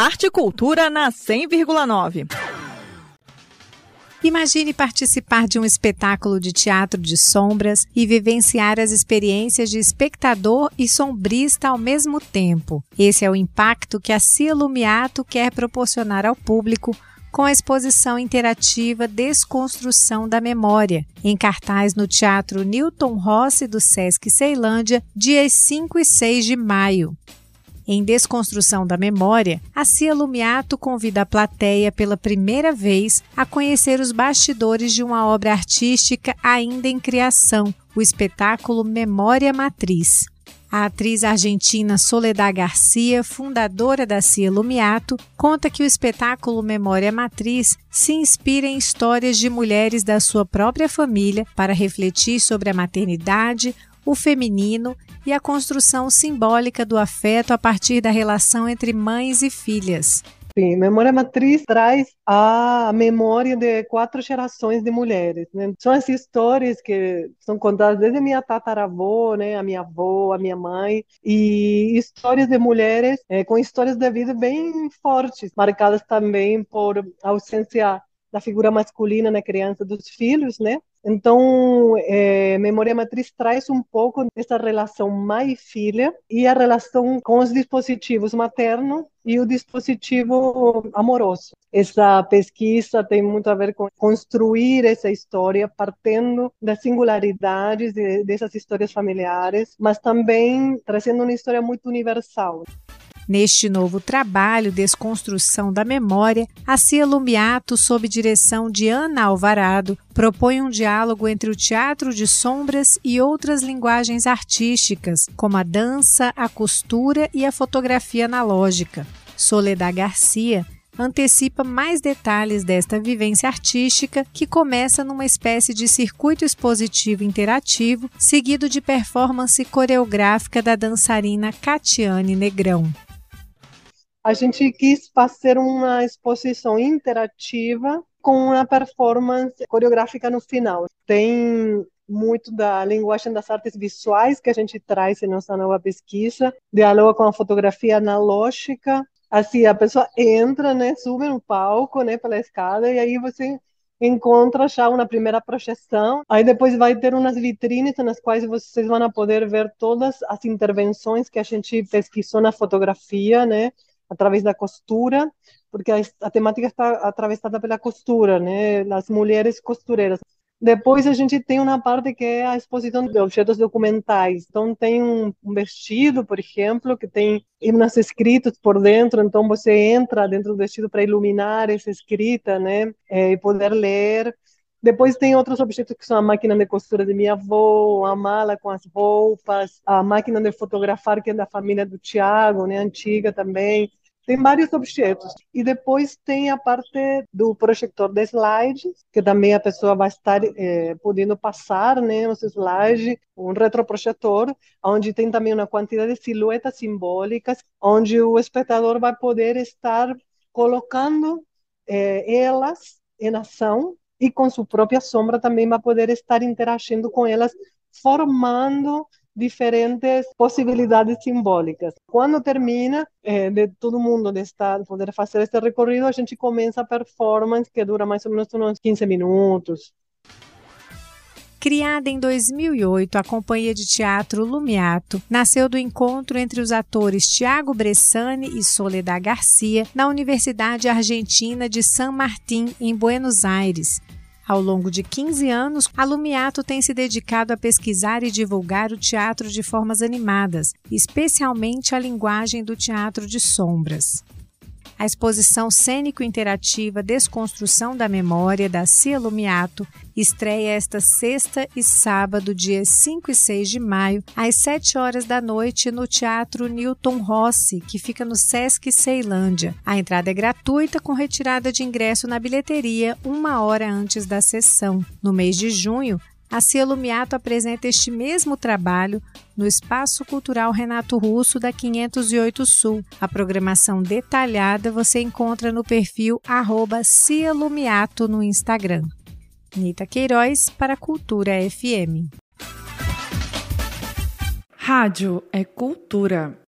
Arte e Cultura na 100,9. Imagine participar de um espetáculo de teatro de sombras e vivenciar as experiências de espectador e sombrista ao mesmo tempo. Esse é o impacto que a Cia Lumiato quer proporcionar ao público com a exposição interativa Desconstrução da Memória, em cartaz no Teatro Newton Rossi do Sesc Ceilândia, dias 5 e 6 de maio. Em Desconstrução da Memória, a Cia Lumiato convida a plateia pela primeira vez a conhecer os bastidores de uma obra artística ainda em criação, o espetáculo Memória Matriz. A atriz argentina Soledad Garcia, fundadora da Cia Lumiato, conta que o espetáculo Memória Matriz se inspira em histórias de mulheres da sua própria família para refletir sobre a maternidade, o feminino e a construção simbólica do afeto a partir da relação entre mães e filhas. Sim, Memória Matriz traz a memória de quatro gerações de mulheres. Né? São as histórias que são contadas desde a minha tataravó, né, a minha avó, a minha mãe, e histórias de mulheres é, com histórias de vida bem fortes, marcadas também por ausência da figura masculina na criança dos filhos, né? Então, é, Memória Matriz traz um pouco dessa relação mãe-filha e a relação com os dispositivos materno e o dispositivo amoroso. Essa pesquisa tem muito a ver com construir essa história partindo das singularidades de, dessas histórias familiares, mas também trazendo uma história muito universal. Neste novo trabalho, Desconstrução da Memória, a Cia Lumiato, sob direção de Ana Alvarado, propõe um diálogo entre o teatro de sombras e outras linguagens artísticas, como a dança, a costura e a fotografia analógica. Soledad Garcia antecipa mais detalhes desta vivência artística que começa numa espécie de circuito expositivo interativo, seguido de performance coreográfica da dançarina Catiane Negrão a gente quis fazer uma exposição interativa com uma performance coreográfica no final. Tem muito da linguagem das artes visuais que a gente traz em nossa nova pesquisa, dialoga com a fotografia analógica. Assim, a pessoa entra, né, sube no palco, né, pela escada, e aí você encontra já uma primeira projeção. Aí depois vai ter umas vitrines nas quais vocês vão poder ver todas as intervenções que a gente pesquisou na fotografia, né? Através da costura, porque a, a temática está atravessada pela costura, né? As mulheres costureiras. Depois a gente tem uma parte que é a exposição de objetos documentais. Então tem um, vestido, por exemplo, que tem himnos escritos por dentro. Então você entra dentro do vestido para iluminar essa escrita, né? É, e poder ler. Depois tem outros objetos que são a máquina de costura de minha avó, a mala com as roupas, a máquina de fotografar que é da família do Tiago, né, antiga também. Tem vários objetos. E depois tem a parte do projetor de slides, que também a pessoa vai estar é, podendo passar né, os slides, um retroprojetor, onde tem também uma quantidade de silhuetas simbólicas, onde o espectador vai poder estar colocando é, elas em ação e com sua própria sombra também vai poder estar interagindo com elas, formando diferentes possibilidades simbólicas. Quando termina eh, de todo mundo de estar, poder fazer este recorrido, a gente começa a performance que dura mais ou menos uns 15 minutos. Criada em 2008, a companhia de teatro Lumiato nasceu do encontro entre os atores Tiago Bressani e Soledad Garcia na Universidade Argentina de San Martín, em Buenos Aires. Ao longo de 15 anos, a Lumiato tem se dedicado a pesquisar e divulgar o teatro de formas animadas, especialmente a linguagem do teatro de sombras. A exposição cênico-interativa Desconstrução da Memória da Cia Lumiato estreia esta sexta e sábado, dias 5 e 6 de maio, às 7 horas da noite, no Teatro Newton Rossi, que fica no Sesc Ceilândia. A entrada é gratuita, com retirada de ingresso na bilheteria uma hora antes da sessão. No mês de junho, a Cia Lumiato apresenta este mesmo trabalho no Espaço Cultural Renato Russo da 508 Sul. A programação detalhada você encontra no perfil arroba Cia Lumiato no Instagram. Nita Queiroz para Cultura FM. Rádio é cultura.